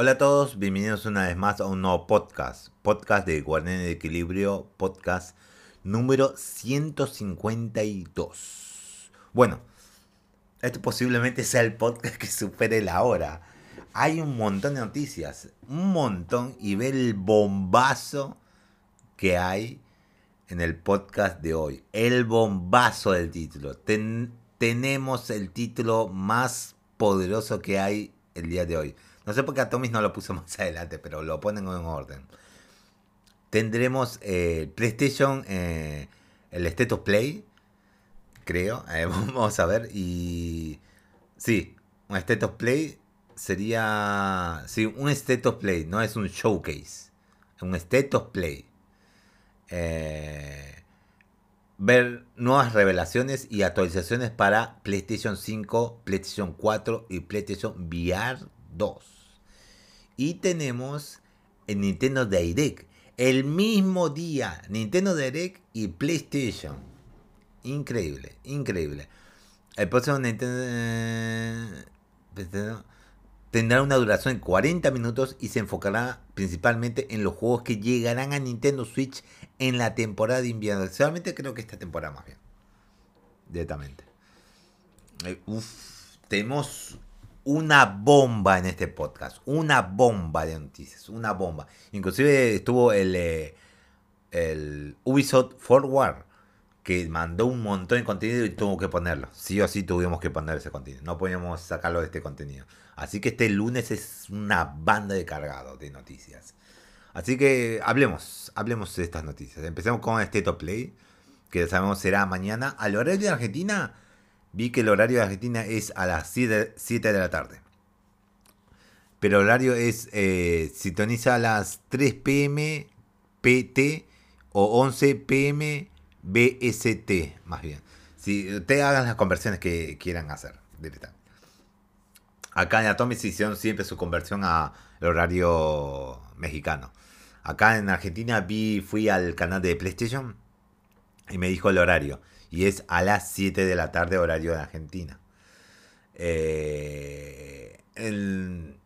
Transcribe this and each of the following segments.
Hola a todos, bienvenidos una vez más a un nuevo podcast. Podcast de Guardián de Equilibrio, podcast número 152. Bueno, este posiblemente sea el podcast que supere la hora. Hay un montón de noticias, un montón, y ve el bombazo que hay en el podcast de hoy. El bombazo del título. tenemos el título más poderoso que hay el día de hoy. No sé por qué Atomis no lo puso más adelante, pero lo ponen en orden. Tendremos eh, PlayStation, eh, el Status Play, creo. Eh, vamos a ver. Y. Sí, un Status Play sería. Sí, un Status Play, no es un showcase. Un Status Play. ver nuevas revelaciones y actualizaciones para PlayStation 5, PlayStation 4 y PlayStation VR 2. Y tenemos el Nintendo Direct. El mismo día, Nintendo Direct y PlayStation. Increíble, increíble. El próximo Nintendo tendrá una duración de 40 minutos y se enfocará principalmente en los juegos que llegarán a Nintendo Switch en la temporada de invierno. Solamente creo que esta temporada más bien. Directamente. Eh, uf, tenemos una bomba en este podcast, una bomba de noticias, una bomba. Inclusive estuvo el, eh, el Ubisoft Forward, que mandó un montón de contenido y tuvo que ponerlo. Sí o sí tuvimos que poner ese contenido, no podíamos sacarlo de este contenido. Así que este lunes es una banda de cargado de noticias. Así que hablemos, hablemos de estas noticias. Empecemos con este top play, que sabemos será mañana. Al horario de Argentina vi que el horario de Argentina es a las 7, de la tarde. Pero el horario es, eh, sintoniza a las 3 pm PT o 11 pm BST, más bien. Si ustedes hagan las conversiones que quieran hacer directamente. Acá en Atomic hicieron siempre su conversión al horario mexicano. Acá en Argentina vi, fui al canal de PlayStation y me dijo el horario y es a las 7 de la tarde horario de Argentina. Eh, el,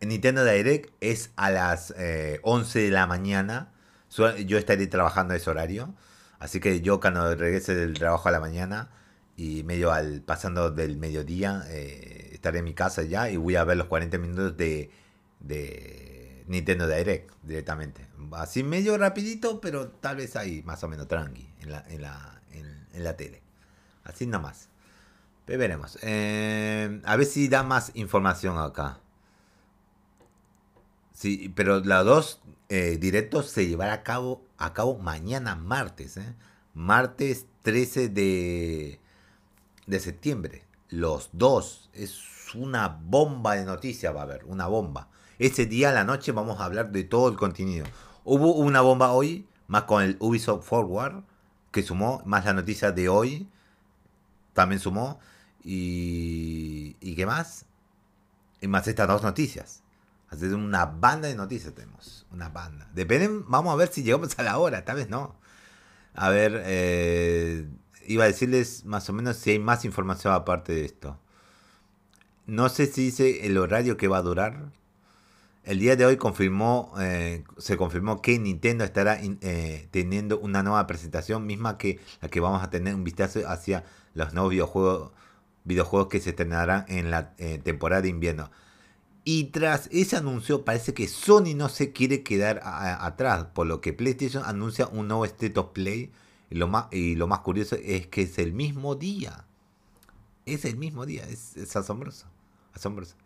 Nintendo Direct es a las 11 eh, de la mañana. Yo estaré trabajando ese horario. Así que yo cuando regrese del trabajo a la mañana y medio al pasando del mediodía, eh, estaré en mi casa ya y voy a ver los 40 minutos de, de Nintendo Direct directamente. Así medio rapidito, pero tal vez ahí más o menos tranqui en la, en la, en, la tele. Así nada más. Pero veremos. Eh, a ver si da más información acá. Sí, pero los dos eh, directos se llevará a cabo, a cabo mañana martes. ¿eh? Martes 13 de, de septiembre. Los dos. Es una bomba de noticias va a haber. Una bomba. Ese día a la noche vamos a hablar de todo el contenido. Hubo una bomba hoy, más con el Ubisoft Forward que sumó, más la noticia de hoy, también sumó, y, y qué más, y más estas dos noticias. Así una banda de noticias tenemos, una banda. Depende, vamos a ver si llegamos a la hora, tal vez no. A ver, eh, iba a decirles más o menos si hay más información aparte de esto. No sé si dice el horario que va a durar. El día de hoy confirmó, eh, se confirmó que Nintendo estará eh, teniendo una nueva presentación, misma que la que vamos a tener un vistazo hacia los nuevos videojuegos, videojuegos que se estrenarán en la eh, temporada de invierno. Y tras ese anuncio, parece que Sony no se quiere quedar atrás, por lo que PlayStation anuncia un nuevo State of Play. Y lo, más, y lo más curioso es que es el mismo día. Es el mismo día, es, es asombroso. Asombroso.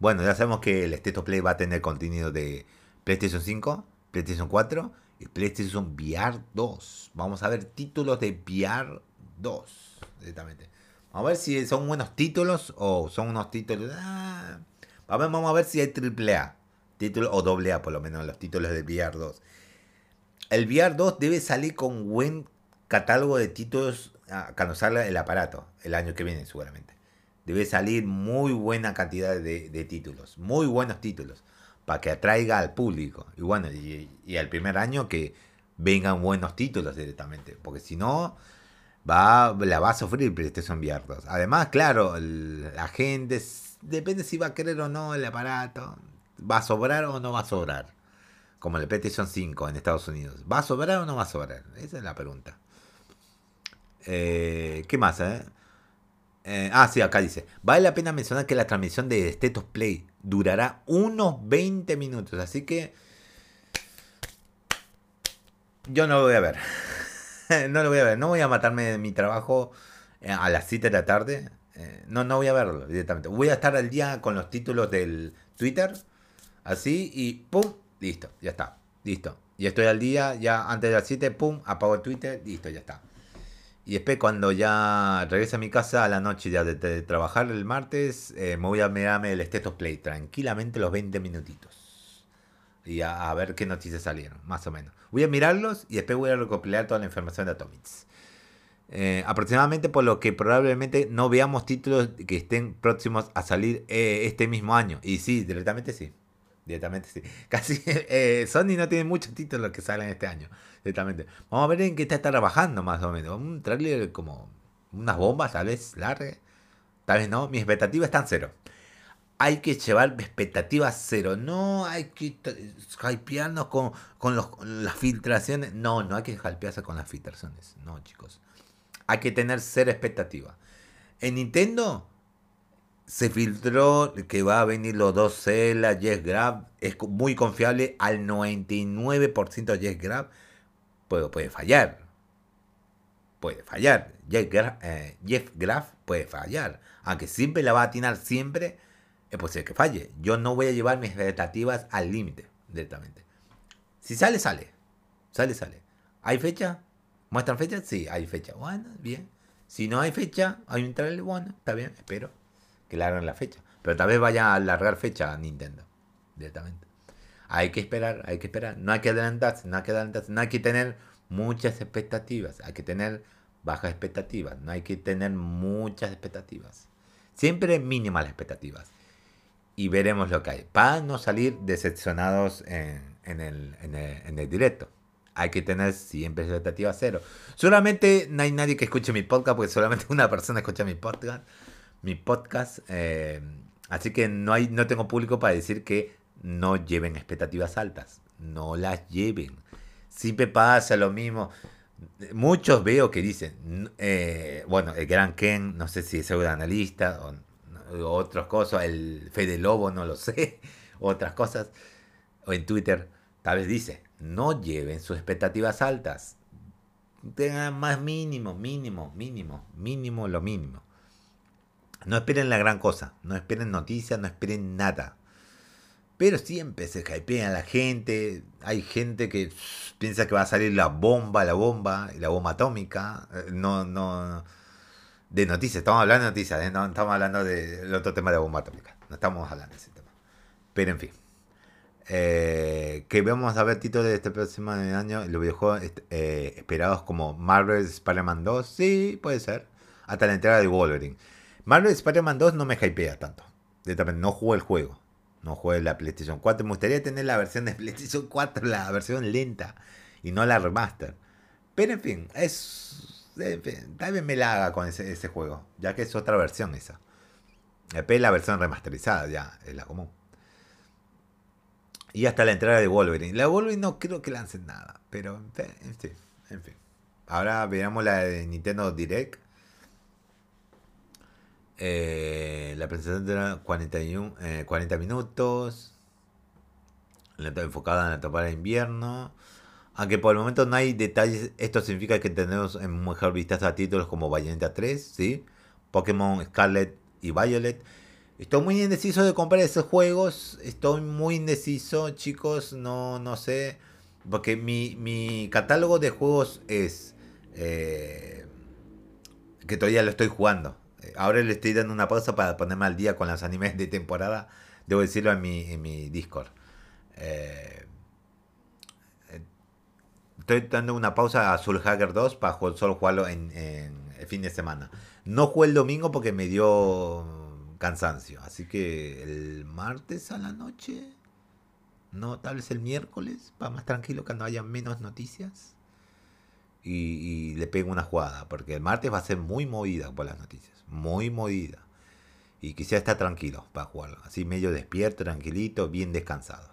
Bueno, ya sabemos que el State Play va a tener contenido de PlayStation 5, PlayStation 4 y PlayStation VR 2. Vamos a ver títulos de VR 2 directamente. Vamos a ver si son buenos títulos o son unos títulos. Ah, vamos a ver si hay AAA. Título o AA por lo menos los títulos de VR 2. El VR 2 debe salir con buen catálogo de títulos ah, cuando salga el aparato el año que viene seguramente debe salir muy buena cantidad de, títulos, muy buenos títulos, para que atraiga al público. Y bueno, y, al primer año que vengan buenos títulos directamente, porque si no, va, la va a sufrir PlayStation VR 2. Además, claro, la gente, depende si va a querer o no el aparato, ¿Va a sobrar o no va a sobrar? Como el PlayStation 5 en Estados Unidos. ¿Va a sobrar o no va a sobrar? Esa es la pregunta. Eh, ¿Qué más? Eh? Eh, ah, sí, acá dice. Vale la pena mencionar que la transmisión de Status Play durará unos 20 minutos. Así que yo no lo voy a ver. no lo voy a ver. No voy a matarme de mi trabajo eh, a las 7 de la tarde. Eh, no, no voy a verlo directamente. Voy a estar al día con los títulos del Twitter. Así y pum, listo, ya está. Listo. Y estoy al día, ya antes de las 7, pum, apago el Twitter, listo, ya está. Y después cuando ya regrese a mi casa a la noche ya de, trabajar el martes, eh, me voy a mirarme el Status Play tranquilamente los 20 minutitos. Y a, ver qué noticias salieron, más o menos. Voy a mirarlos y después voy a recopilar toda la información de Atomics. Eh, aproximadamente por lo que probablemente no veamos títulos que estén próximos a salir eh, este mismo año. Y sí, directamente sí. Directamente sí. Casi Sony no tiene muchos títulos que salen este año. Directamente. Vamos a ver en qué está trabajando más o menos. Un trailer como unas bombas, tal vez, larga. Tal vez no. Mis expectativas están cero. Hay que llevar expectativas cero. No hay que hypearnos con, con, las filtraciones. No, no hay que hypearse con las filtraciones. No, chicos. Hay que tener cero expectativa. En Nintendo se filtró que va a venir los dos Zelda, Yes Grab. Es muy confiable. Al 99% Yes Grab puede, fallar. Puede fallar. Jeff, eh, Grab puede fallar. Aunque siempre la va a atinar siempre, es posible que falle. Yo no voy a llevar mis expectativas al límite directamente. Si sale, sale. Sale, sale. ¿Hay fecha? ¿Muestran fecha? Sí, hay fecha. Bueno, bien. Si no hay fecha, hay un trailer, bueno, está bien, espero que larguen la fecha. Pero tal vez vaya a alargar fecha a Nintendo directamente. Hay que esperar, hay que esperar. No hay que adelantarse, no hay que adelantarse, no hay que tener muchas expectativas. Hay que tener bajas expectativas, no hay que tener muchas expectativas. Siempre mínimas las expectativas. Y veremos lo que hay. Para no salir decepcionados en, el, en el directo hay que tener siempre expectativas cero. Solamente no hay nadie que escuche mi podcast, porque solamente una persona escucha mi podcast mi podcast. Eh, así que no, hay, no tengo público para decir que no lleven expectativas altas. No las lleven. Siempre pasa lo mismo. Muchos veo que dicen, eh, bueno, el Gran Ken, no sé si es un analista o, otras cosas, el Fede Lobo, no lo sé, otras cosas, o en Twitter, tal vez dice, no lleven sus expectativas altas. Tengan más mínimo, mínimo, mínimo, mínimo, lo mínimo. No esperen la gran cosa, no esperen noticias, no esperen nada. Pero siempre se hypea a la gente. Hay gente que piensa que va a salir la bomba, la bomba, la bomba atómica. Eh, no, no. De noticias, estamos hablando de noticias, ¿eh? no estamos hablando del otro tema de la bomba atómica. No estamos hablando de ese tema. Pero en fin. Eh, que vamos a ver títulos de este próximo año. Los videojuegos esperados como Marvel Spider-Man 2. Sí, puede ser. Hasta la entrega de Wolverine. Marvel Spider-Man 2 no me hypea tanto. No jugué el juego. No jugué la PlayStation 4. Me gustaría tener la versión de PlayStation 4, la versión lenta. Y no la remaster. Pero en fin, es. tal vez me la haga con ese, juego. Ya que es otra versión esa. Después la versión remasterizada ya es la común. Y hasta la entrada de Wolverine. La Wolverine no creo que lancen nada. Pero en fin. En fin. Ahora veamos la de Nintendo Direct. Eh, la presentación dura 41, 40 minutos. Enfocada en la temporada de invierno. Aunque por el momento no hay detalles, esto significa que tenemos en mejor vistazo a títulos como Bayonetta 3, ¿sí? Pokémon Scarlet y Violet. Estoy muy indeciso de comprar esos juegos. Estoy muy indeciso, chicos. No, no sé. Porque mi, mi catálogo de juegos es... Eh, que todavía lo estoy jugando ahora le estoy dando una pausa para ponerme al día con los animes de temporada. Debo decirlo en mi, en mi Discord. Eh, estoy dando una pausa a Soul Hacker 2 para solo jugarlo en, el fin de semana. No jugué el domingo porque me dio cansancio. Así que el martes a la noche. No, tal vez el miércoles, para más tranquilo que no haya menos noticias. Y, le pego una jugada, porque el martes va a ser muy movida por las noticias muy movida. Y quisiera estar tranquilo para jugarlo. Así medio despierto, tranquilito, bien descansado.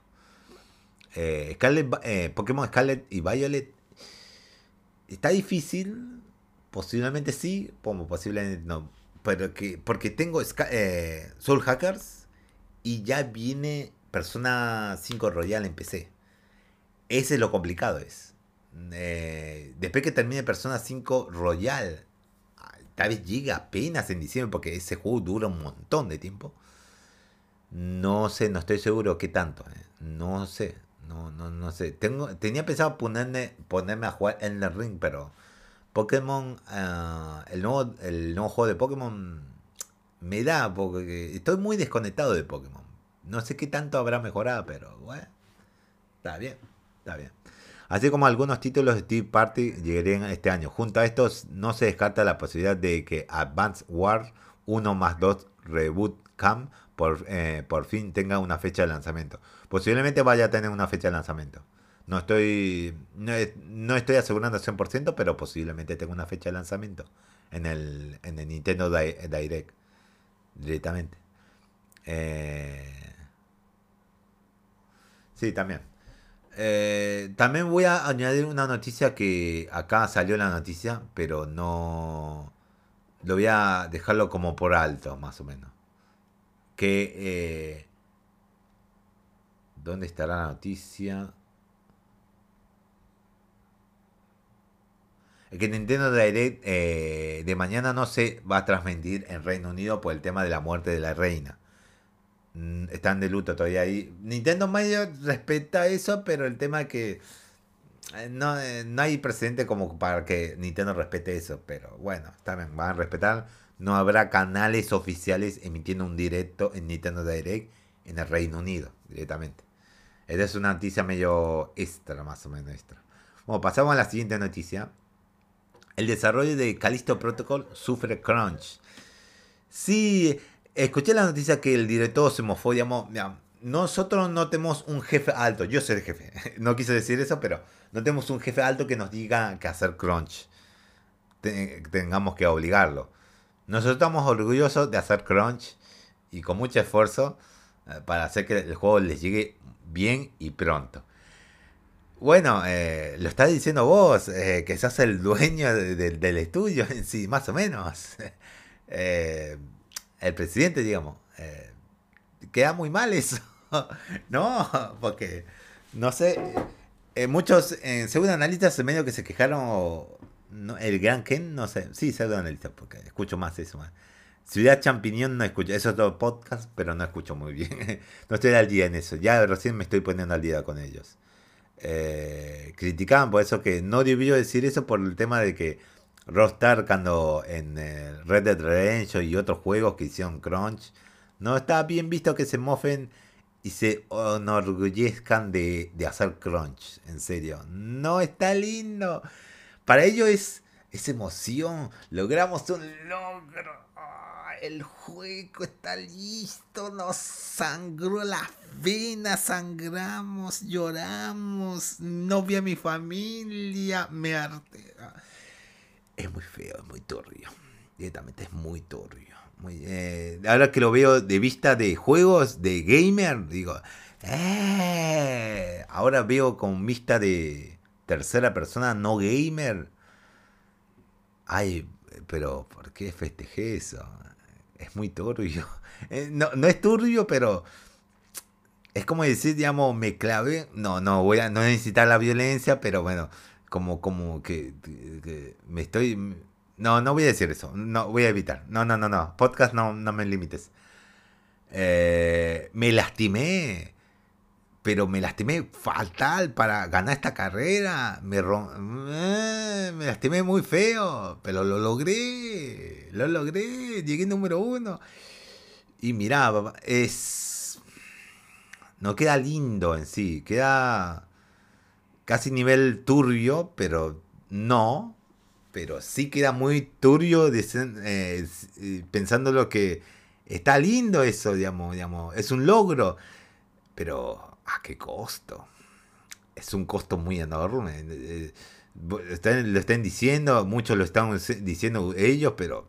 Eh, Scarlet, eh, Pokémon Scarlet y Violet. Está difícil. Posiblemente sí, como posiblemente no. Pero que, porque tengo eh, Soul Hackers y ya viene Persona 5 Royal en PC. Ese es lo complicado es. Eh, después que termine Persona 5 Royal, tal vez llegue apenas en diciembre porque ese juego dura un montón de tiempo. No sé, no estoy seguro qué tanto. Eh. No sé, no, no, no sé. Tengo, tenía pensado ponerme, ponerme a jugar en el ring, pero Pokémon, ah, el, nuevo, el nuevo juego de Pokémon me da porque estoy muy desconectado de Pokémon. No sé qué tanto habrá mejorado, pero bueno, está bien, está bien. Así como algunos títulos de Steve Party llegarían este año. Junto a estos, no se descarta la posibilidad de que Advance War 1 más 2 Reboot Camp por, eh, por fin tenga una fecha de lanzamiento. Posiblemente vaya a tener una fecha de lanzamiento. No estoy, no, estoy asegurando al 100%, pero posiblemente tenga una fecha de lanzamiento en el, en el Nintendo Direct directamente. Eh, sí, también. Eh, también voy a añadir una noticia que acá salió la noticia, pero no... Lo voy a dejarlo como por alto, más o menos. Eh, ¿Dónde estará la noticia? que Nintendo Direct eh, de mañana no se va a transmitir en Reino Unido por el tema de la muerte de la reina. Mm, están de luto todavía ahí. Nintendo medio respeta eso, pero el tema es que eh, no, eh, no hay precedente como para que Nintendo respete eso. Pero bueno, también van a respetar. No habrá canales oficiales emitiendo un directo en Nintendo Direct en el Reino Unido directamente. Esta es una noticia medio extra, más o menos extra. Bueno, pasamos a la siguiente noticia. El desarrollo de Callisto Protocol sufre crunch. Sí, escuché la noticia que el director se mofó, digamos, nosotros no tenemos un jefe alto, yo soy el jefe, no quise decir eso, pero no tenemos un jefe alto que nos diga que hacer crunch, tengamos que obligarlo. Nosotros estamos orgullosos de hacer crunch y con mucho esfuerzo eh, para hacer que el juego les llegue bien y pronto. Bueno, eh, lo estás diciendo vos, eh, que sos el dueño del estudio en sí, más o menos. Eh, el presidente, digamos. queda muy mal eso. no, porque, no sé, muchos en pseudo analistas medio que se quejaron, el gran Ken, no sé, sí, pseudo analistas, porque escucho más eso. Ciudad Champiñón no escucho, eso es todo podcast, pero no escucho muy bien. no estoy al día en eso, ya recién me estoy poniendo al día con ellos eh, criticaban por eso que no debió decir eso por el tema de que Rockstar cuando en eh, Red Dead Redemption y otros juegos que hicieron crunch no está bien visto que se mofen y se enorgullezcan de, de hacer crunch en serio. No está lindo. Para ellos es, es emoción. Logramos un logro. El juego está listo, nos sangró la venas, sangramos, lloramos, no vi a mi familia, me arte. Es muy feo, es muy turbio. Directamente es muy turbio. Eh, ahora que lo veo de vista de juegos, de gamer, digo, eh, ahora veo con vista de tercera persona, no gamer. Ay, pero ¿por qué festejé eso? es muy turbio. Eh, no, no es turbio, pero es como decir, digamos, me clavé. No, no voy a no necesitar la violencia, pero bueno, como, como que, me estoy. No, no voy a decir eso. No, voy a evitar. No, no, no, no. Podcast no, no me limites. Eh, me lastimé pero me lastimé fatal para ganar esta carrera. Me, eh, me lastimé muy feo, pero lo logré. Lo logré. Llegué número uno. Y mira, es. No queda lindo en sí. Queda casi nivel turbio, pero no. Pero sí queda muy turbio eh, pensando lo que está lindo eso, digamos, digamos. Es un logro. Pero ¿A qué costo? Es un costo muy enorme. Eh, lo están diciendo, muchos lo están diciendo ellos, pero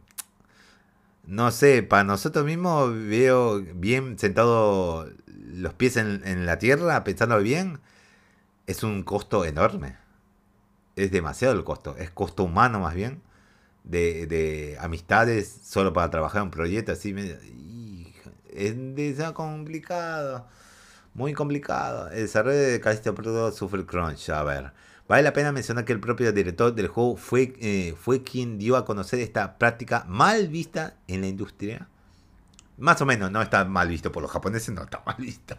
no sé, para nosotros mismos veo bien sentado los pies en, en la tierra, pensando bien, es un costo enorme. Es demasiado el costo, es costo humano más bien, de, de amistades solo para trabajar un proyecto así. Es, es complicado, muy complicado. El desarrollo de Callisto Protocol sufre crunch, a ver. Vale la pena mencionar que el propio director del juego fue, eh, fue quien dio a conocer esta práctica mal vista en la industria. Más o menos, no está mal visto por los japoneses, no está mal visto.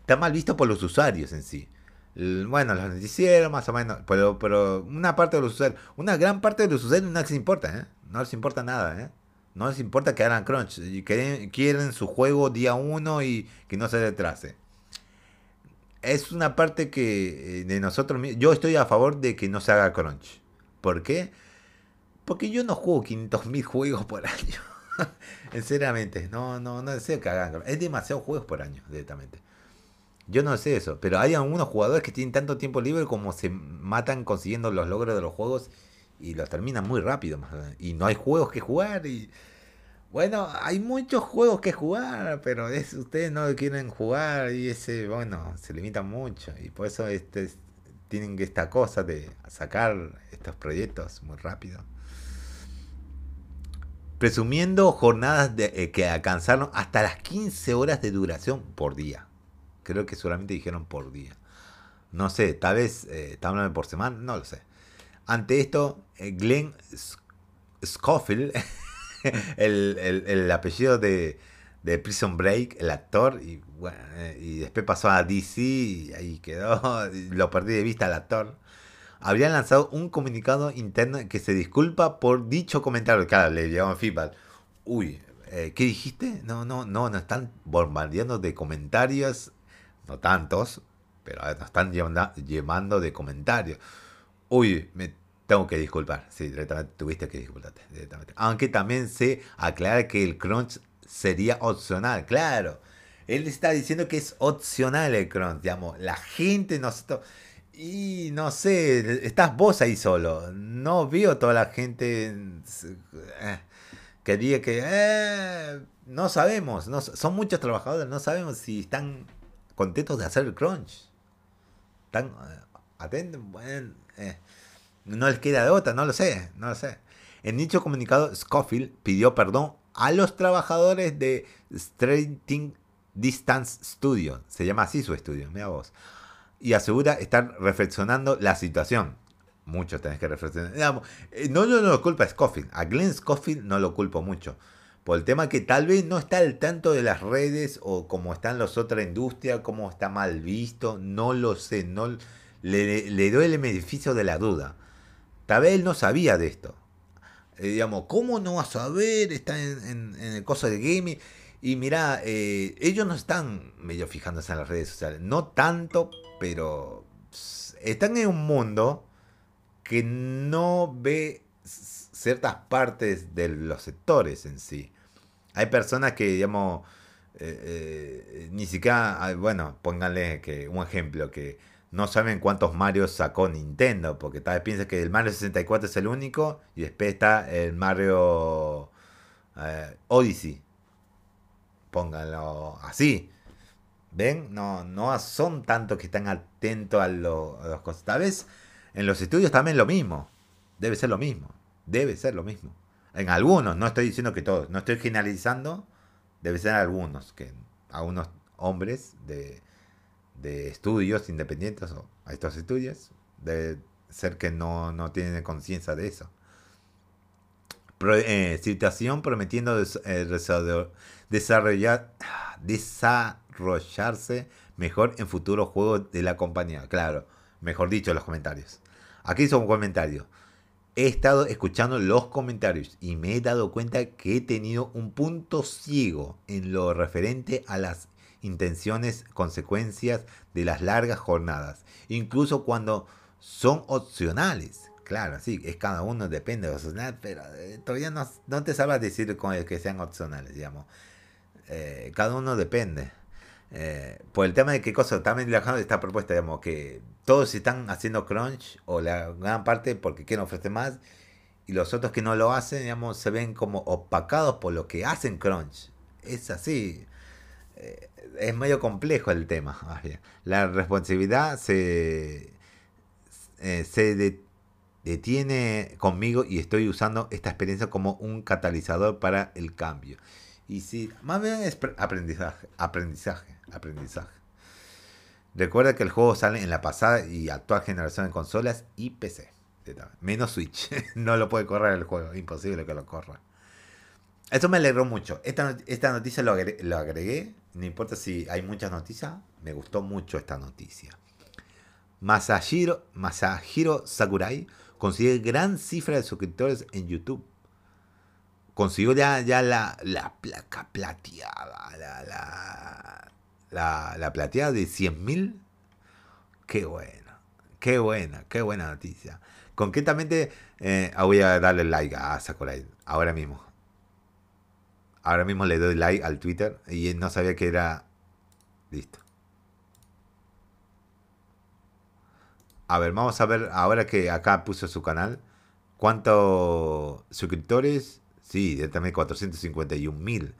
Está mal visto por los usuarios en sí. Bueno, los noticieros, más o menos, pero, pero una parte de los usuarios, una gran parte de los usuarios no les importa, ¿eh? No les importa nada, ¿eh? No les importa que hagan crunch. Quieren, quieren su juego día uno y que no se retrase es una parte que eh, de nosotros yo estoy a favor de que no se haga crunch. ¿Por qué? Porque yo no juego 500.000 juegos por año. Sinceramente, no, no, no deseo que hagan Es demasiados juegos por año, directamente. Yo no sé eso, pero hay algunos jugadores que tienen tanto tiempo libre como se matan consiguiendo los logros de los juegos y los terminan muy rápido. Y no hay juegos que jugar y bueno, hay muchos juegos que jugar, pero es, ustedes no quieren jugar y ese, bueno, se limitan mucho. Y por eso este, tienen esta cosa de sacar estos proyectos muy rápido. Presumiendo jornadas de, eh, que alcanzaron hasta las 15 horas de duración por día. Creo que solamente dijeron por día. No sé, tal vez eh, hablando por semana, no lo sé. Ante esto, eh, Glenn Scofield el, apellido de, Prison Break, el actor, y, y después pasó a DC y ahí quedó, lo perdí de vista al actor. Habrían lanzado un comunicado interno que se disculpa por dicho comentario. Claro, le llevaban feedback. Uy, eh, ¿qué dijiste? No, no, no, nos están bombardeando de comentarios, no tantos, pero nos están llevando de comentarios. Uy, me tengo que disculpar, sí, directamente tuviste que disculparte, directamente. Aunque también se aclara que el crunch sería opcional, claro. Él está diciendo que es opcional el crunch, digamos. La gente, nosotros... Y no sé, estás vos ahí solo. No veo toda la gente eh, que diga que eh, no sabemos. Son muchos trabajadores, no sabemos si están contentos de hacer el crunch. Están eh, atentos, bueno, no les queda de otra, no lo sé, no lo sé. En dicho comunicado, Scofield pidió perdón a los trabajadores de Straightening Distance Studio, se llama así su estudio, mira vos, y asegura estar reflexionando la situación. Mucho tenés que reflexionar. Eh, no, no, no lo culpa a Scofield, a Glenn Scofield no lo culpo mucho. Por el tema que tal vez no está al tanto de las redes o como están las otras industrias, cómo está mal visto, no lo sé, no le, doy el beneficio de la duda. Tal vez él no sabía de esto. Eh, digamos, ¿cómo no va a saber? Está en, el coso de gaming. Y mira, eh, ellos no están medio fijándose en las redes sociales. No tanto, pero están en un mundo que no ve ciertas partes de los sectores en sí. Hay personas que, digamos, eh, ni siquiera, ah, bueno, pónganle que un ejemplo, que no saben cuántos Mario sacó Nintendo, porque tal vez piensan que el Mario 64 es el único y después está el Mario eh, Odyssey. Pónganlo así. ¿Ven? No, no son tantos que están atentos a, lo, a las cosas. Tal vez en los estudios también lo mismo. Debe ser lo mismo. Debe ser lo mismo. En algunos, no estoy diciendo que todos, no estoy generalizando, debe ser algunos, que algunos hombres de de estudios independientes o a estos estudios, debe ser que no, no tienen conciencia de eso. Eh, situación prometiendo eh, desarrollar, desarrollarse mejor en futuros juegos de la compañía. Claro, mejor dicho, los comentarios. Aquí son comentarios. He estado escuchando los comentarios y me he dado cuenta que he tenido un punto ciego en lo referente a las intenciones, consecuencias de las largas jornadas, incluso cuando son opcionales. Claro, sí, es cada uno, depende de opcional, pero eh, todavía no, no, te sabes decir con que sean opcionales, digamos. Eh, cada uno depende. Eh, por el tema de qué cosa, también de esta propuesta, digamos, que todos están haciendo crunch, o la gran parte porque quieren ofrecer más, y los otros que no lo hacen, digamos, se ven como opacados por lo que hacen Crunch. Es así. Eh, es medio complejo el tema. La responsabilidad se, eh, se detiene conmigo y estoy usando esta experiencia como un catalizador para el cambio. Y si, más bien es aprendizaje, aprendizaje, aprendizaje. Recuerda que el juego sale en la pasada y actual generación de consolas y PC. Menos Switch. no lo puede correr el juego. Imposible que lo corra. Eso me alegró mucho. Esta, esta noticia lo agregué, No importa si hay muchas noticias. Me gustó mucho esta noticia. Masahiro, Masahiro Sakurai consigue gran cifra de suscriptores en YouTube. Consiguió ya, ya la, la placa plateada. La, la, la, la plateada de 100.000. Qué buena. Qué buena. Qué buena noticia. Concretamente, eh, voy a darle like a Sakurai. Ahora mismo. Ahora mismo le doy like al Twitter. Y no sabía que era... Listo. A ver, vamos a ver, ahora que acá puso su canal, ¿cuántos suscriptores? Sí, también 451 mil.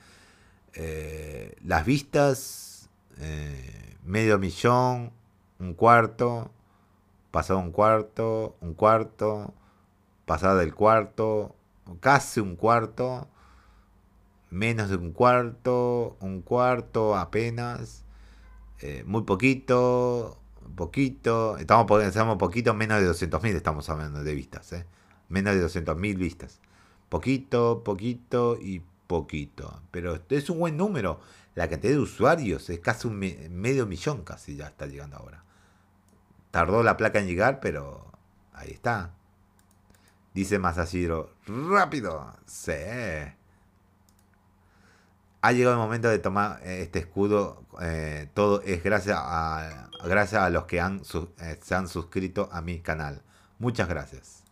Eh, las vistas, eh, medio millón, un cuarto, pasado un cuarto, un cuarto, pasada del cuarto, casi un cuarto, menos de un cuarto, un cuarto apenas, eh, muy poquito, poquito, estamos, estamos poquito, menos de 200.000 estamos hablando de vistas, menos de 200.000 vistas. Poquito, poquito y poquito. Pero es un buen número. La cantidad de usuarios es casi un medio millón, casi ya está llegando ahora. Tardó la placa en llegar, pero ahí está. Dice Masashiro, rápido. Sí ha llegado el momento de tomar eh, este escudo. Eh, todo es gracias a, gracias a los que eh, se han suscrito a mi canal. Muchas gracias.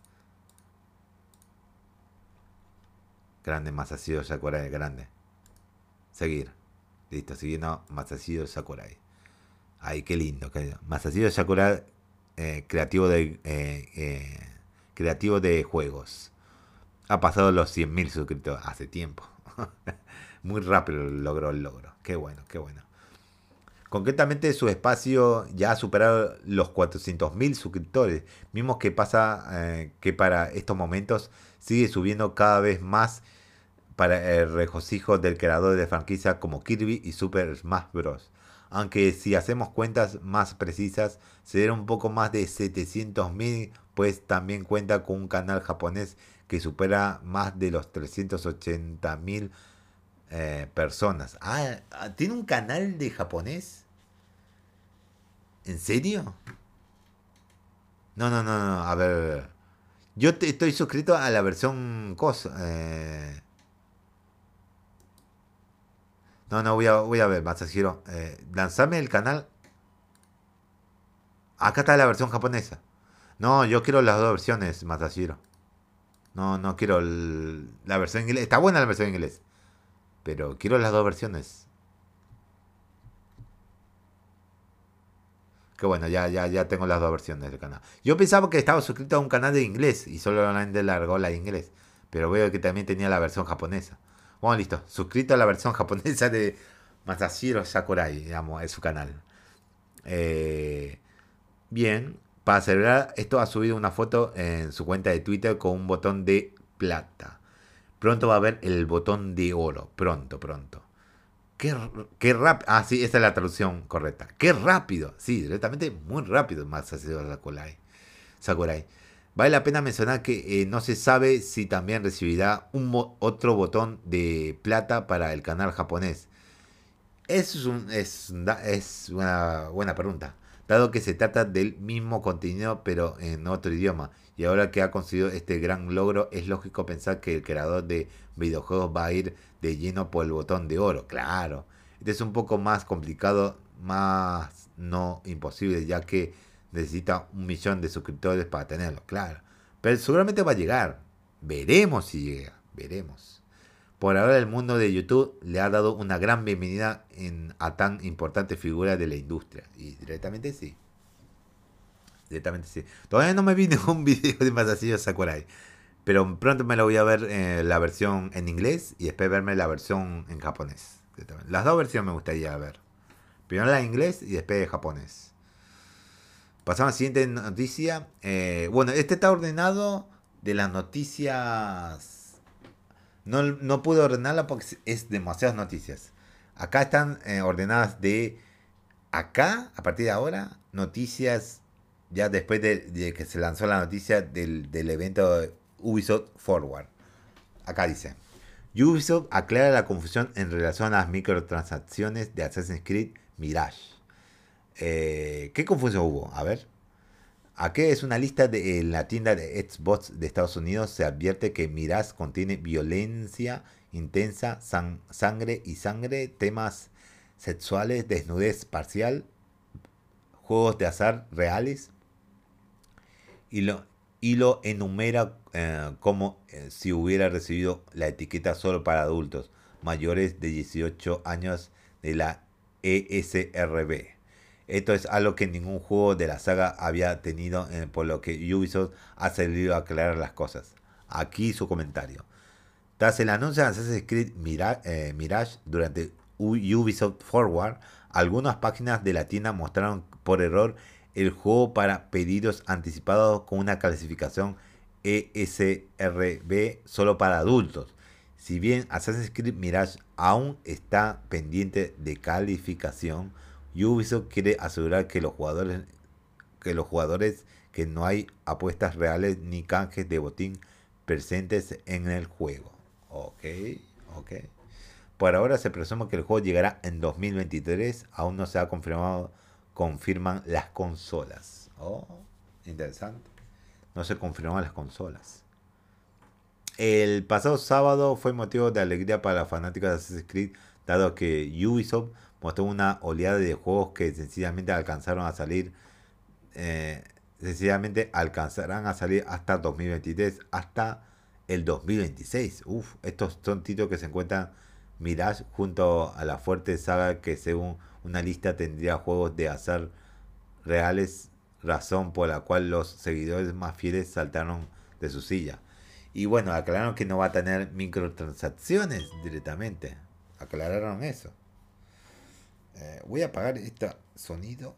Grande Masashi Sakurai, grande. Seguir. Listo, siguiendo Masashi Sakurai. Ay, qué lindo. Qué Masashi Sakurai, creativo, de, creativo de juegos. Ha pasado los 100.000 suscriptores hace tiempo. muy rápido logró el logro. Qué bueno, qué bueno. Concretamente su espacio ya ha superado los 400.000 suscriptores, mismo que pasa eh, que para estos momentos sigue subiendo cada vez más para el regocijo del creador de franquicia como Kirby y Super Smash Bros. Aunque si hacemos cuentas más precisas, será un poco más de 700.000, pues también cuenta con un canal japonés que supera más de los 380.000 eh, personas. Ah, ah, ¿tiene un canal de japonés? ¿En serio? No, no, no, no, a ver. Yo estoy suscrito a la versión cosa. Eh. No, no, voy a, voy a ver, Masahiro. Eh, lanzame el canal. Acá está la versión japonesa. No, yo quiero las dos versiones, Masahiro. No, no quiero la versión inglés. Está buena la versión inglés. Pero quiero las dos versiones. Que bueno, ya, ya, ya tengo las dos versiones del canal. Yo pensaba que estaba suscrito a un canal de inglés y solo le largó la de inglés. Pero veo que también tenía la versión japonesa. Bueno, listo. Suscrito a la versión japonesa de Masashiro Sakurai, digamos, es su canal. Eh, bien, para celebrar, esto ha subido una foto en su cuenta de Twitter con un botón de plata. Pronto va a haber el botón de oro. Pronto, pronto. Qué, qué rápido. Ah, sí, esa es la traducción correcta. Qué rápido. Sí, directamente muy rápido. Más Sakurai. Sakurai. Vale la pena mencionar que eh, no se sabe si también recibirá un otro botón de plata para el canal japonés. Es, un, es, es una buena pregunta, dado que se trata del mismo contenido pero en otro idioma y ahora que ha conseguido este gran logro, es lógico pensar que el creador de videojuegos va a ir de lleno por el botón de oro. Claro, este es un poco más complicado, más no imposible, ya que necesita un millón de suscriptores para tenerlo. Claro, pero seguramente va a llegar. Veremos si llega, veremos. Por ahora el mundo de YouTube le ha dado una gran bienvenida en, a tan importante figura de la industria. Y directamente sí. Directamente sí. Todavía no me vi ningún video de Masashi Sakurai. Pero pronto me lo voy a ver eh, la versión en inglés y después verme la versión en japonés. Las dos versiones me gustaría ver. Primero la en inglés y después de japonés. Pasamos a la siguiente noticia. Eh, bueno, este está ordenado de las noticias. No, no pude ordenarla porque es demasiadas noticias. Acá están eh, ordenadas de acá, a partir de ahora, noticias ya después de, que se lanzó la noticia del, del evento Ubisoft Forward. Acá dice. Ubisoft aclara la confusión en relación a las microtransacciones de Assassin's Creed Mirage. Eh, ¿Qué confusión hubo? A ver. Aquí es una lista de en la tienda de Xbox de Estados Unidos. Se advierte que Mirage contiene violencia intensa, sangre y sangre, temas sexuales, desnudez parcial, juegos de azar reales. Y lo, y lo enumera eh, como eh, si hubiera recibido la etiqueta solo para adultos mayores de 18 años de la ESRB. Esto es algo que ningún juego de la saga había tenido, eh, por lo que Ubisoft ha salido a aclarar las cosas. Aquí su comentario. Tras el anuncio de Assassin's Creed Mirage durante Ubisoft Forward, algunas páginas de la tienda mostraron por error el juego para pedidos anticipados con una clasificación ESRB solo para adultos. Si bien Assassin's Creed Mirage aún está pendiente de calificación, Ubisoft quiere asegurar que los jugadores que los jugadores que no hay apuestas reales ni canjes de botín presentes en el juego. Ok, ok. Por ahora se presume que el juego llegará en 2023. Aún no se ha confirmado confirman las consolas. Oh, interesante. No se confirman las consolas. El pasado sábado fue motivo de alegría para fanáticos de Assassin's Creed, dado que Ubisoft mostró una oleada de juegos que sencillamente alcanzaron a salir. Eh, sencillamente alcanzarán a salir hasta 2023, hasta el 2026. Uf, estos son títulos que se encuentran Mirage junto a la fuerte saga que según una lista tendría juegos de azar reales, razón por la cual los seguidores más fieles saltaron de su silla. Y bueno, aclararon que no va a tener microtransacciones directamente. Aclararon eso. Eh, voy a apagar este sonido.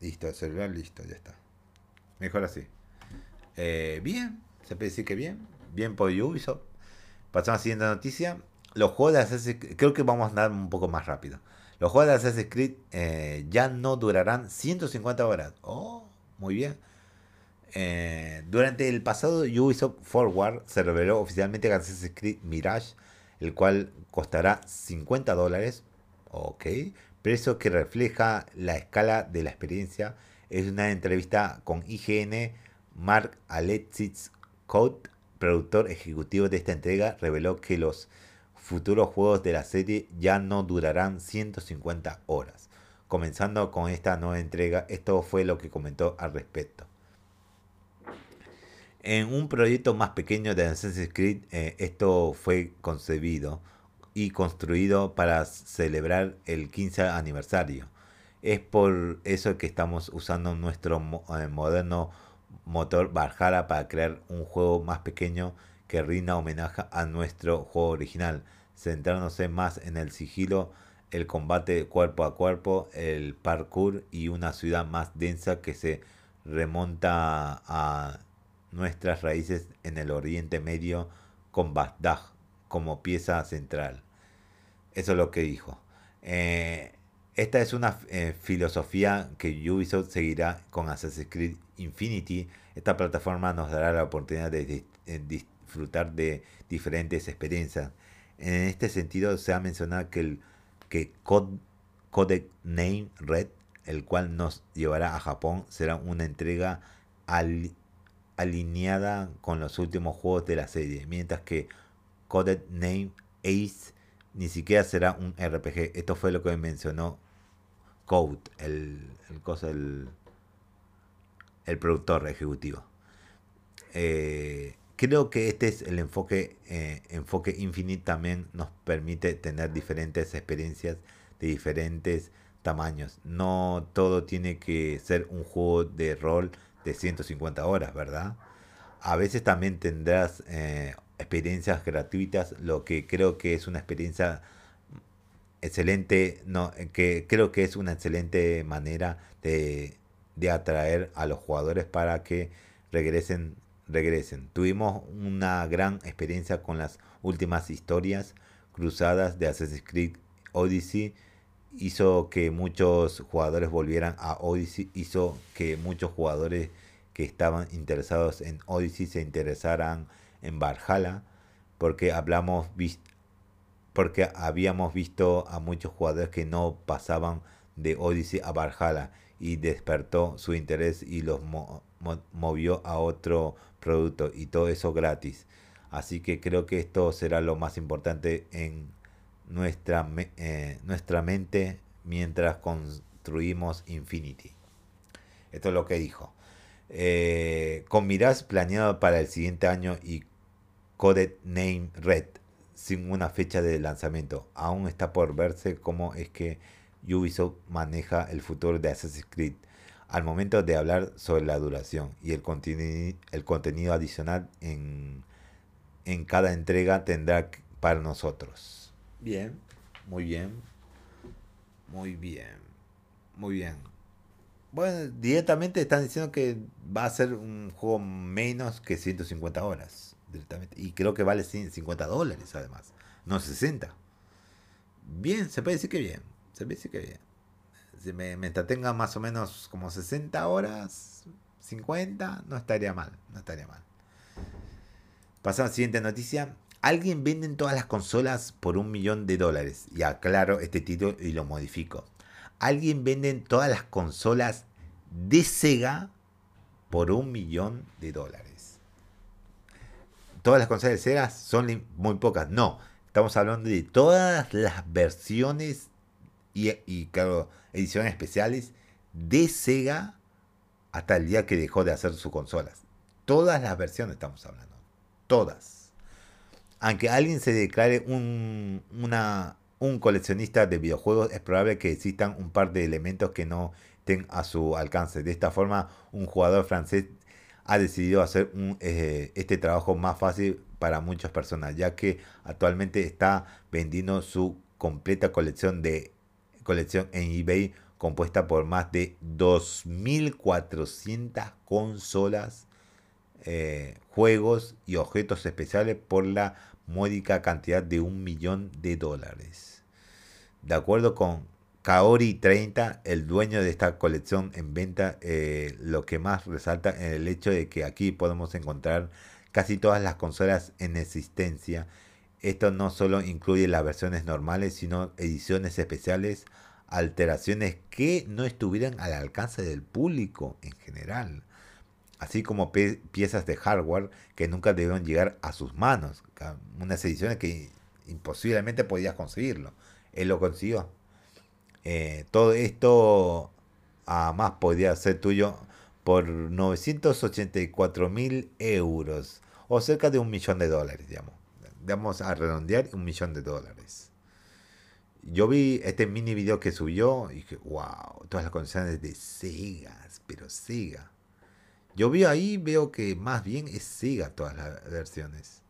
Listo, el celular listo, ya está. Mejor así. Eh, bien, se puede decir que bien. Bien por Ubisoft. Pasamos a la siguiente noticia los juegos de Assassin's Creed, creo que vamos a andar un poco más rápido. Los juegos de Assassin's Creed eh, ya no durarán 150 horas. Oh, muy bien. Durante el pasado Ubisoft Forward se reveló oficialmente que Assassin's Creed Mirage, el cual costará 50 dólares. Ok. Precio que refleja la escala de la experiencia. Es una entrevista con IGN. Mark Alexis Code, productor ejecutivo de esta entrega, reveló que los futuros juegos de la serie ya no durarán 150 horas. Comenzando con esta nueva entrega, esto fue lo que comentó al respecto. En un proyecto más pequeño de Assassin's Creed, eh, esto fue concebido y construido para celebrar el 15 aniversario. Es por eso que estamos usando nuestro eh, moderno motor Valhalla para crear un juego más pequeño que rinda homenaje a nuestro juego original, centrándose más en el sigilo, el combate cuerpo a cuerpo, el parkour y una ciudad más densa que se remonta a nuestras raíces en el Oriente Medio con Bagdad como pieza central. Eso es lo que dijo. Eh, esta es una eh, filosofía que Ubisoft seguirá con Assassin's Creed Infinity. Esta plataforma nos dará la oportunidad de disfrutar de diferentes experiencias en este sentido, se ha mencionado que el que Codec Name Red, el cual nos llevará a Japón, será una entrega alineada con los últimos juegos de la serie, mientras que Codec Name Ace ni siquiera será un RPG. Esto fue lo que mencionó Code, el, cosa, el, el productor ejecutivo. Eh, creo que este es el enfoque, eh, enfoque Infinite también nos permite tener diferentes experiencias de diferentes tamaños. No todo tiene que ser un juego de rol de 150 horas, ¿verdad? A veces también tendrás eh, experiencias gratuitas, lo que creo que es una experiencia excelente, no, que creo que es una excelente manera de, de atraer a los jugadores para que regresen, regresen. Tuvimos una gran experiencia con las últimas historias cruzadas de Assassin's Creed Odyssey. Hizo que muchos jugadores volvieran a Odyssey, hizo que muchos jugadores que estaban interesados en Odyssey se interesaran en Valhalla, porque hablamos porque habíamos visto a muchos jugadores que no pasaban de Odyssey a Valhalla y despertó su interés y los movió a otro producto y todo eso gratis. Así que creo que esto será lo más importante en nuestra, eh, nuestra mente mientras construimos Infinity. Esto es lo que dijo. Eh, con miras planeado para el siguiente año y Coded Name Red sin una fecha de lanzamiento. Aún está por verse cómo es que Ubisoft maneja el futuro de Assassin's Creed al momento de hablar sobre la duración y el, el contenido adicional en, en cada entrega tendrá para nosotros. Bien, muy bien, muy bien, muy bien. Bueno, directamente están diciendo que va a ser un juego menos que 150 horas. Y creo que vale 50 dólares además, no 60. Bien, se puede decir que bien. Se puede decir que bien. Si me, me más o menos como 60 horas, 50, no estaría mal. No estaría mal. Pasamos a la siguiente noticia. Alguien vende todas las consolas por un millón de dólares. Y aclaro este título y lo modifico alguien vende todas las consolas de Sega por un millón de dólares. Todas las consolas de Sega son muy pocas. No, estamos hablando de todas las versiones y, claro, ediciones especiales de Sega hasta el día que dejó de hacer sus consolas. Todas las versiones estamos hablando. Todas. Aunque alguien se declare un, un coleccionista de videojuegos es probable que existan un par de elementos que no estén a su alcance. De esta forma, un jugador francés ha decidido hacer eh, este trabajo más fácil para muchas personas, ya que actualmente está vendiendo su completa colección de colección en eBay compuesta por más de 2.400 consolas, eh, juegos y objetos especiales por la módica cantidad de un millón de dólares. De acuerdo con Kaori 30, el dueño de esta colección en venta, eh, lo que más resalta es el hecho de que aquí podemos encontrar casi todas las consolas en existencia. Esto no solo incluye las versiones normales, sino ediciones especiales, alteraciones que no estuvieran al alcance del público en general, así como piezas de hardware que nunca debieron llegar a sus manos, unas ediciones que imposiblemente podías conseguirlo él lo consiguió. Eh, todo esto además podría ser tuyo por 984 mil euros o cerca de un millón de dólares, digamos. Vamos a redondear un millón de dólares. Yo vi este mini video que subió y dije, wow, todas las condiciones de Sega, pero Sega. Yo vi ahí, veo que más bien es Sega todas las versiones.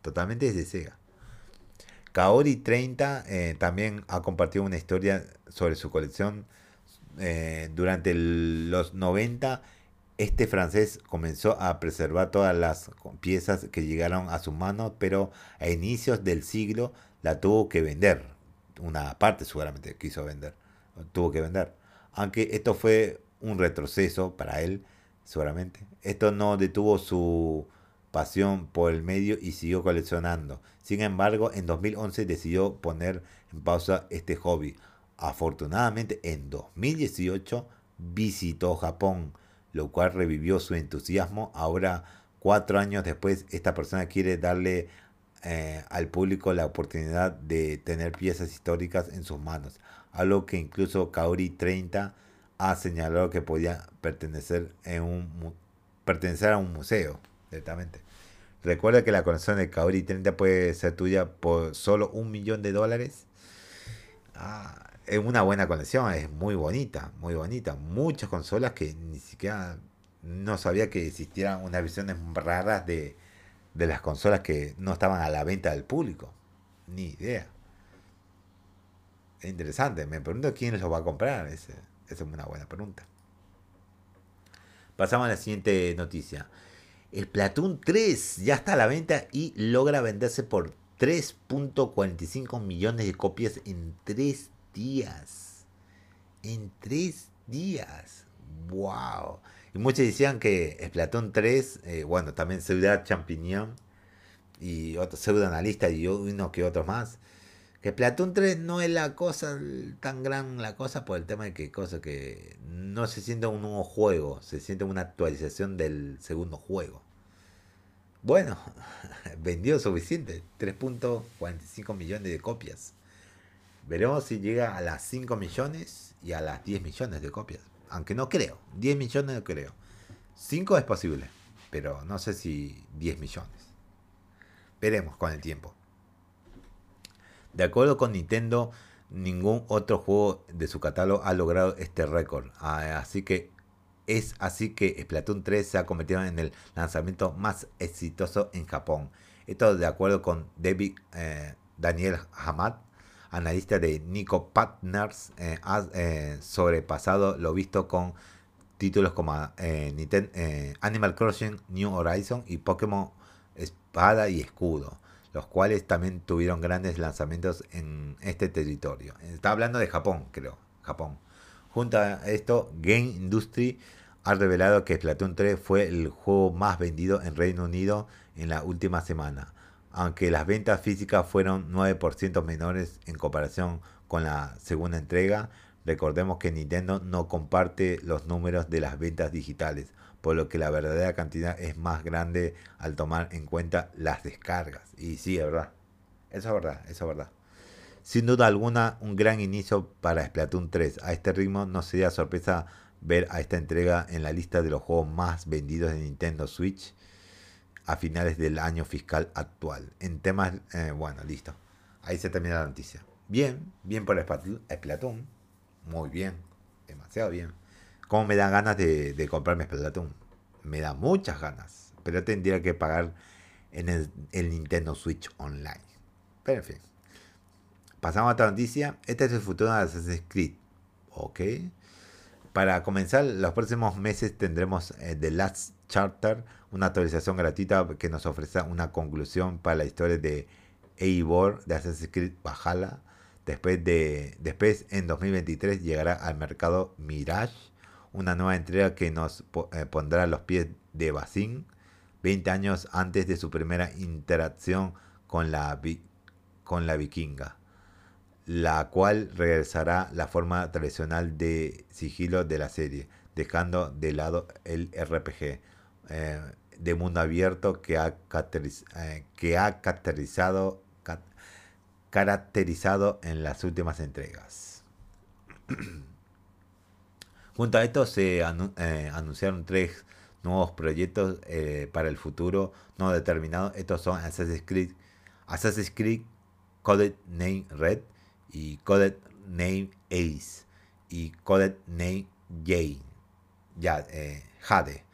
Totalmente es de Sega. Kaori 30 eh, también ha compartido una historia sobre su colección. Eh, durante los 90, este francés comenzó a preservar todas las piezas que llegaron a su mano, pero a inicios del siglo la tuvo que vender. Una parte seguramente quiso vender, tuvo que vender. Aunque esto fue un retroceso para él, seguramente. Esto no detuvo su pasión por el medio y siguió coleccionando. Sin embargo, en 2011 decidió poner en pausa este hobby. Afortunadamente, en 2018 visitó Japón, lo cual revivió su entusiasmo. Ahora, cuatro años después, esta persona quiere darle eh, al público la oportunidad de tener piezas históricas en sus manos, algo que incluso Kaori 30 ha señalado que podía pertenecer, a un museo directamente. Recuerda que la conexión de Kaori 30 puede ser tuya por solo un millón de dólares. Ah, es una buena conexión, es muy bonita, muy bonita. Muchas consolas que ni siquiera no sabía que existieran unas versiones raras de, de las consolas que no estaban a la venta del público. Ni idea. Es interesante. Me pregunto quién los va a comprar. esa es una buena pregunta. Pasamos a la siguiente noticia. El Platoon 3 ya está a la venta y logra venderse por 3.45 millones de copias en 3 días. En 3 días. ¡Wow! Y muchos decían que Splatoon 3, eh, bueno, también Ciudad Champiñón y otros pseudoanalistas y uno que otros más, que Splatoon 3 no es la cosa tan gran la cosa por el tema de que cosa que no se siente un nuevo juego, se siente una actualización del segundo juego. Bueno, vendió suficiente, 3.45 millones de copias. Veremos si llega a las 5 millones y a las 10 millones de copias. Aunque no creo. 10 millones no creo. 5 es posible. Pero no sé si 10 millones. Veremos con el tiempo. De acuerdo con Nintendo, ningún otro juego de su catálogo ha logrado este récord. Ah, así que es así que Splatoon 3 se ha convertido en el lanzamiento más exitoso en Japón. Esto de acuerdo con David eh, Daniel Hamad, analista de Nico Partners, eh, ha eh, sobrepasado lo visto con títulos como eh, Animal Crossing, New Horizon y Pokémon Espada y Escudo, los cuales también tuvieron grandes lanzamientos en este territorio. Está hablando de Japón, creo, Japón. Junto a esto, Game Industry ha revelado que Splatoon 3 fue el juego más vendido en Reino Unido en la última semana aunque las ventas físicas fueron 9% menores en comparación con la segunda entrega, recordemos que Nintendo no comparte los números de las ventas digitales, por lo que la verdadera cantidad es más grande al tomar en cuenta las descargas. Y sí, es verdad. Eso es verdad, es verdad. Sin duda alguna, un gran inicio para Splatoon 3. A este ritmo no sería sorpresa ver a esta entrega en la lista de los juegos más vendidos de Nintendo Switch a finales del año fiscal actual. En temas, eh, bueno, listo. Ahí se termina la noticia. Bien, bien por Splatoon. Muy bien, demasiado bien. ¿Cómo me dan ganas de, de comprarme Splatoon? Me da muchas ganas. Pero tendría que pagar en el, Nintendo Switch Online. Pero en fin. Pasamos a otra noticia. Este es el futuro de Assassin's Creed. Ok. Para comenzar, los próximos meses tendremos eh, The Last Charter, una actualización gratuita que nos ofrece una conclusión para la historia de Eivor de Assassin's Creed Valhalla. Después, de, después, en 2023, llegará al mercado Mirage, una nueva entrega que nos eh, pondrá a los pies de Basin, 20 años antes de su primera interacción con la, con la vikinga la cual regresará la forma tradicional de sigilo de la serie, dejando de lado el RPG eh, de mundo abierto que ha, eh, caracterizado, caracterizado en las últimas entregas. Junto a esto se eh, anunciaron tres nuevos proyectos para el futuro no determinado. Estos son Assassin's Creed, Assassin's Creed Coded Name Red, y Coded Name Ace y Coded Name Jade. Ya, eh, Jade.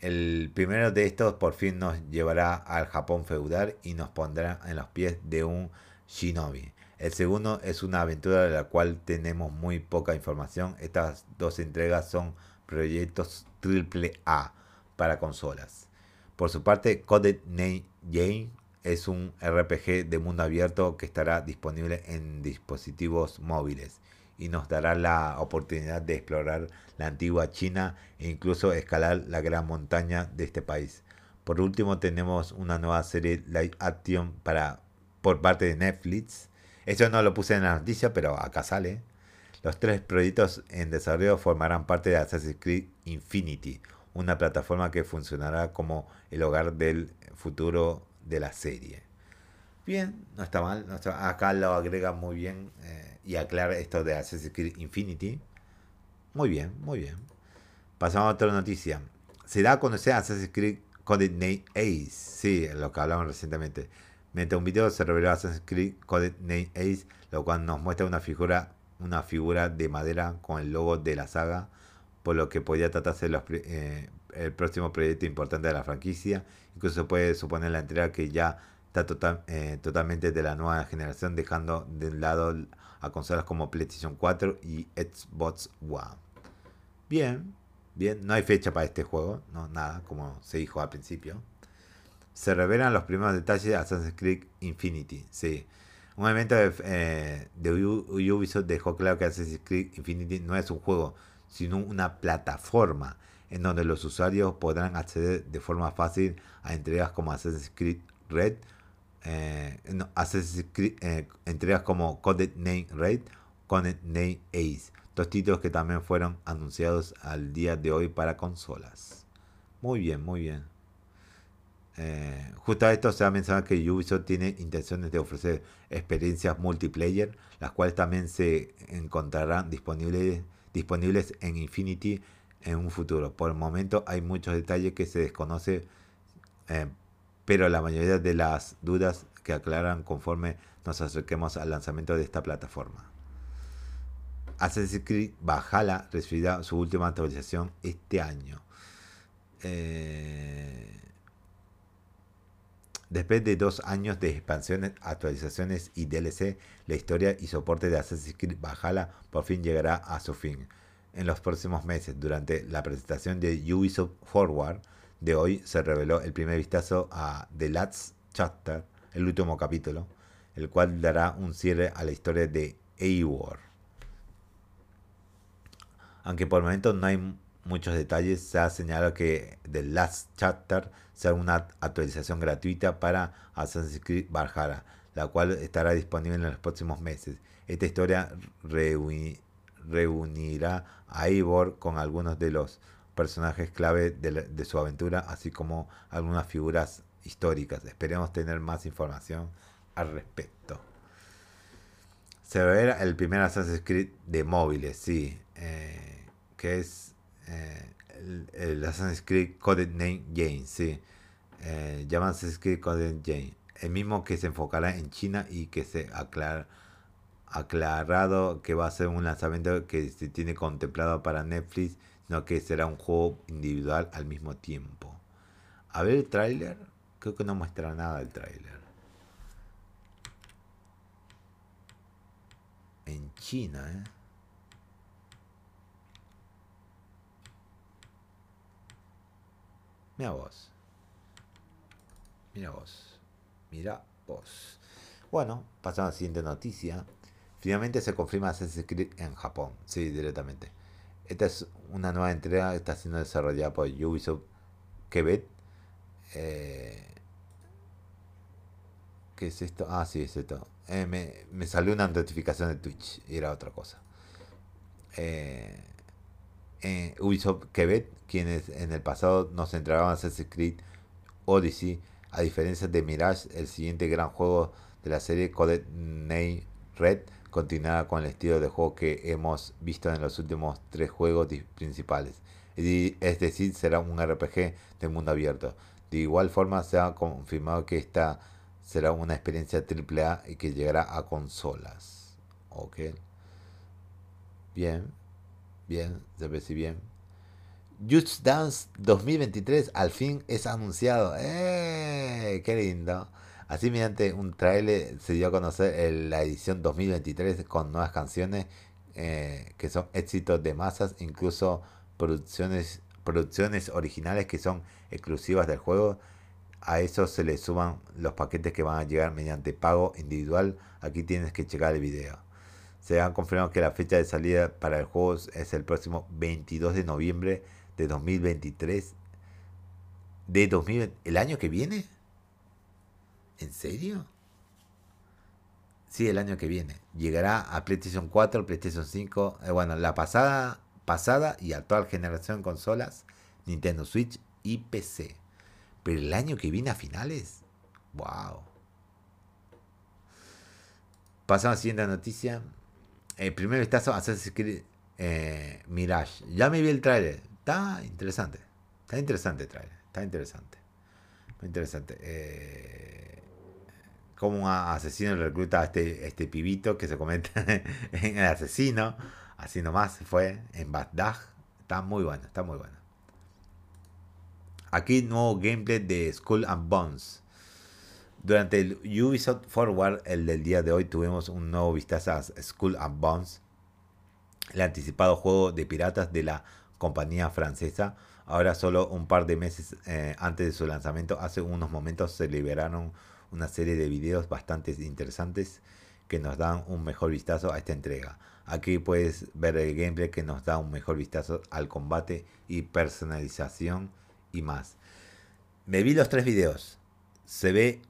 El primero de estos por fin nos llevará al Japón feudal y nos pondrá en los pies de un shinobi. El segundo es una aventura de la cual tenemos muy poca información. Estas dos entregas son proyectos triple A para consolas. Por su parte, Coded Jane es un RPG de mundo abierto que estará disponible en dispositivos móviles y nos dará la oportunidad de explorar la antigua China e incluso escalar la gran montaña de este país. Por último tenemos una nueva serie live action para, por parte de Netflix. Eso no lo puse en la noticia, pero acá sale. Los tres proyectos en desarrollo formarán parte de Assassin's Creed Infinity, una plataforma que funcionará como el hogar del futuro de la serie. Bien, no está mal. acá lo agrega muy bien eh, y aclara esto de Assassin's Creed Infinity. Muy bien, muy bien. Pasamos a otra noticia. Se da a conocer Assassin's Creed Coded Name Ace. Sí, lo que hablamos recientemente. Mediante un video se reveló Assassin's Creed Coded Name Ace, lo cual nos muestra una figura, una figura de madera con el logo de la saga por lo que podría tratarse los, eh, el próximo proyecto importante de la franquicia. Incluso se puede suponer la entrega que ya está total, eh, totalmente de la nueva generación, dejando de lado a consolas como PlayStation 4 y Xbox One. Bien, bien, no hay fecha para este juego, no nada, como se dijo al principio. Se revelan los primeros detalles de Assassin's Creed Infinity, sí. Un evento de, eh, de Ubisoft dejó claro que Assassin's Creed Infinity no es un juego, sino una plataforma en donde los usuarios podrán acceder de forma fácil a entregas como Assassin's Creed Red, eh, Assassin's Creed, eh, entregas como Coded Name Red, Coded Name Ace, dos títulos que también fueron anunciados al día de hoy para consolas. Muy bien, muy bien. Eh, justo a esto se ha mencionado que Ubisoft tiene intenciones de ofrecer experiencias multiplayer, las cuales también se encontrarán disponibles, disponibles en Infinity en un futuro. Por el momento hay muchos detalles que se desconoce, eh, pero la mayoría de las dudas que aclaran conforme nos acerquemos al lanzamiento de esta plataforma. Assassin's Creed Valhalla recibirá su última actualización este año. Eh, después de dos años de expansiones, actualizaciones y DLC, la historia y soporte de Assassin's Creed Valhalla por fin llegará a su fin en los próximos meses. Durante la presentación de Ubisoft Forward de hoy se reveló el primer vistazo a The Last Chapter, el último capítulo, el cual dará un cierre a la historia de Eivor. Aunque por el momento no hay muchos detalles, se ha señalado que The Last Chapter será una actualización gratuita para Assassin's Creed Valhalla, la cual estará disponible en los próximos meses. Esta historia reunirá a Eivor con algunos de los personajes clave de, su aventura, así como algunas figuras históricas. Esperemos tener más información al respecto. Se verá el primer Assassin's Creed de móviles, sí, eh, que es eh, el, Assassin's Creed Coded Name Jane, sí, eh, Assassin's Creed Coded Jane, el mismo que se enfocará en China y que se aclara aclarado que va a ser un lanzamiento que se tiene contemplado para Netflix, no que será un juego individual al mismo tiempo. A ver el tráiler, creo que no muestra nada el tráiler. En China, ¿eh? Mira vos. Mira vos. Mira vos. Bueno, pasamos a la siguiente noticia. Finalmente se confirma Assassin's Creed en Japón, sí, directamente. Esta es una nueva entrega que está siendo desarrollada por Ubisoft Quebec. Eh, ¿Qué es esto? Ah, sí, es esto. Eh, me, salió una notificación de Twitch y era otra cosa. Eh, Ubisoft Quebec, quienes en el pasado nos entregaban Assassin's Creed Odyssey, a diferencia de Mirage, el siguiente gran juego de la serie Code Name Red, continuará con el estilo de juego que hemos visto en los últimos tres juegos principales. Es decir, será un RPG de mundo abierto. De igual forma, se ha confirmado que esta será una experiencia AAA y que llegará a consolas. Ok. Bien. Bien. Se si bien. Just Dance 2023 al fin es anunciado. ¡Eh! ¡Qué lindo! Así mediante un trailer se dio a conocer la edición 2023 con nuevas canciones eh, que son éxitos de masas, incluso producciones, producciones originales que son exclusivas del juego. A eso se le suman los paquetes que van a llegar mediante pago individual. Aquí tienes que checar el video. Se ha confirmado que la fecha de salida para el juego es el próximo 22 de noviembre de 2023. De 2020, ¿El año que viene? ¿En serio? Sí, el año que viene. Llegará a PlayStation 4, PlayStation 5, eh, bueno, la pasada, pasada y actual generación de consolas, Nintendo Switch y PC. Pero el año que viene a finales, wow. Pasamos a la siguiente noticia. El primer vistazo Assassin's Creed eh, Mirage. Ya me vi el trailer. Está interesante. Está interesante el trailer. Está interesante. Muy interesante. Eh, como un asesino recluta a este, este pibito que se comenta en el asesino. Así nomás fue en Bagdad. Está muy bueno, está muy bueno. Aquí nuevo gameplay de Skull and Bones. Durante el Ubisoft Forward, el del día de hoy, tuvimos un nuevo vistazo a Skull and Bones, el anticipado juego de piratas de la compañía francesa. Ahora solo un par de meses eh, antes de su lanzamiento, hace unos momentos se liberaron una serie de videos bastante interesantes que nos dan un mejor vistazo a esta entrega. Aquí puedes ver el gameplay que nos da un mejor vistazo al combate y personalización y más. Me vi los tres videos. Se ve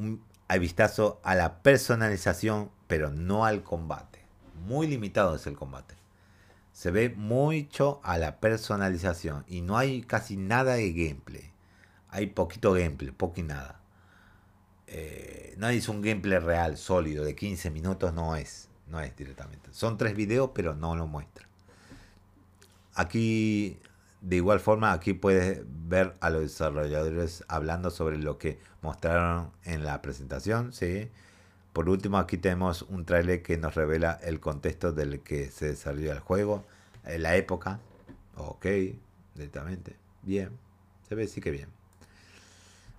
un vistazo a la personalización, pero no al combate. Muy limitado es el combate. Se ve mucho a la personalización y no hay casi nada de gameplay. Hay poquito gameplay, poco y nada. Eh, no es un gameplay real, sólido, de 15 minutos, no es. No es directamente. Son tres videos, pero no lo muestra. Aquí, de igual forma, aquí puedes ver a los desarrolladores hablando sobre lo que mostraron en la presentación. ¿sí? Por último, aquí tenemos un trailer que nos revela el contexto del que se desarrolló el juego, en la época. Ok, directamente. Bien. Se ve sí que bien.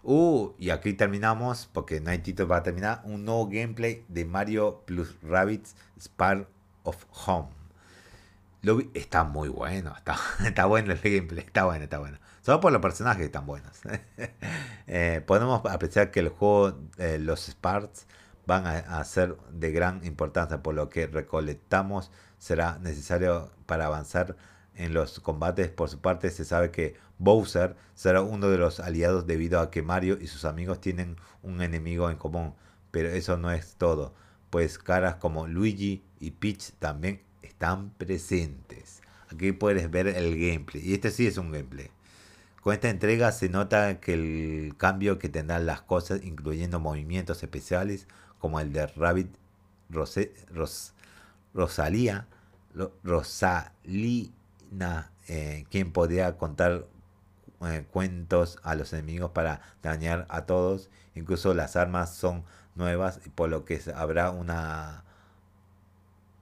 Uh, y aquí terminamos, porque Night va a terminar, un nuevo gameplay de Mario plus Rabbids Spark of Home. Lo está muy bueno, está, está bueno el gameplay, está bueno, está bueno. Solo por los personajes están buenos. eh, podemos apreciar que el juego, eh, los Sparks, van a, a, ser de gran importancia, por lo que recolectamos será necesario para avanzar en los combates. Por su parte, se sabe que Bowser será uno de los aliados debido a que Mario y sus amigos tienen un enemigo en común. Pero eso no es todo, pues caras como Luigi y Peach también están presentes. Aquí puedes ver el gameplay. Y este sí es un gameplay. Con esta entrega se nota que el cambio que tendrán las cosas, incluyendo movimientos especiales como el de Rabbit Rose, Ros, Rosalía, Rosalí eh, quien podría contar eh, cuentos a los enemigos para dañar a todos. Incluso las armas son nuevas, por lo que habrá una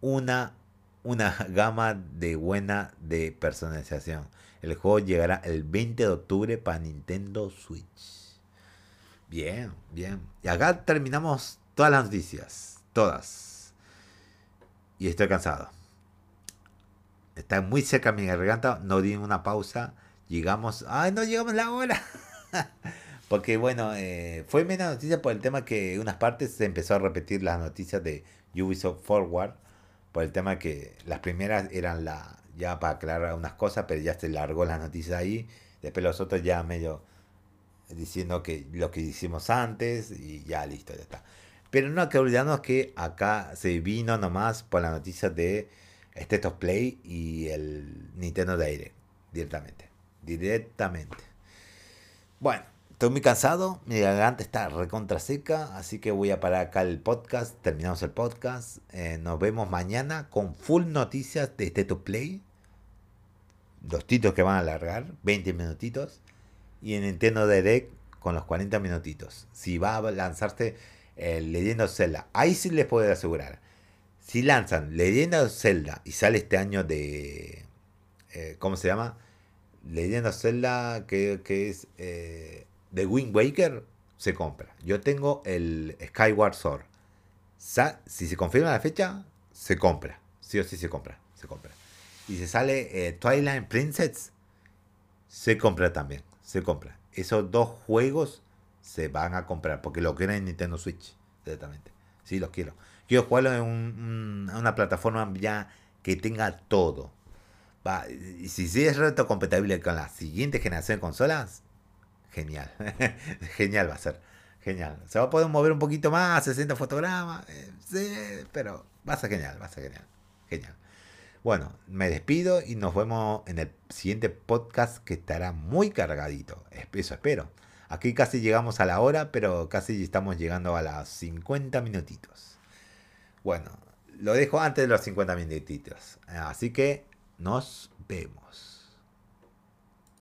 una una gama de buena de personalización. El juego llegará el 20 de octubre para Nintendo Switch. Bien, bien. Y acá terminamos todas las noticias. Todas. Y estoy cansado está muy cerca mi garganta, no di una pausa, llegamos, ay, no llegamos la hora. Porque bueno, eh, fue menos noticia por el tema que unas partes se empezó a repetir las noticias de Ubisoft Forward, por el tema que las primeras eran la ya para aclarar unas cosas, pero ya se largó las noticias ahí, después los otros ya medio diciendo que lo que hicimos antes y ya listo, ya está. Pero no hay que olvidarnos que acá se vino nomás por la noticia de State of Play y el Nintendo Direct directamente. Directamente. Bueno, estoy muy cansado, mi garganta está recontra seca, así que voy a parar acá el podcast. Terminamos el podcast. Eh, nos vemos mañana con full noticias de State of Play. Los títulos que van a alargar, 20 minutitos. Y en Nintendo Direct con los 40 minutitos. Si va a lanzarse el Leyendo Zelda, ahí sí les puedo asegurar si lanzan Leyenda Zelda y sale este año de. Eh, ¿Cómo se llama? Leyenda Zelda que, es eh, de Wind Waker, se compra. Yo tengo el Skyward Sword. si se confirma la fecha, se compra. Sí o sí se compra. Se compra. Y si sale eh, Twilight Princess, se compra también. Se compra. Esos dos juegos se van a comprar porque lo quieren en Nintendo Switch directamente. Sí, los quiero. Quiero jugarlo en una plataforma ya que tenga todo. Y si es reto compatible con la siguiente generación de consolas, genial. genial va a ser. Genial. Se va a poder mover un poquito más, 60 fotogramas. Eh, sí, pero va a ser genial, va a ser genial. Genial. Bueno, me despido y nos vemos en el siguiente podcast que estará muy cargadito. Eso espero. Aquí casi llegamos a la hora, pero casi estamos llegando a las 50 minutitos. Bueno, lo dejo antes de los 50 minutitos. Así que nos vemos.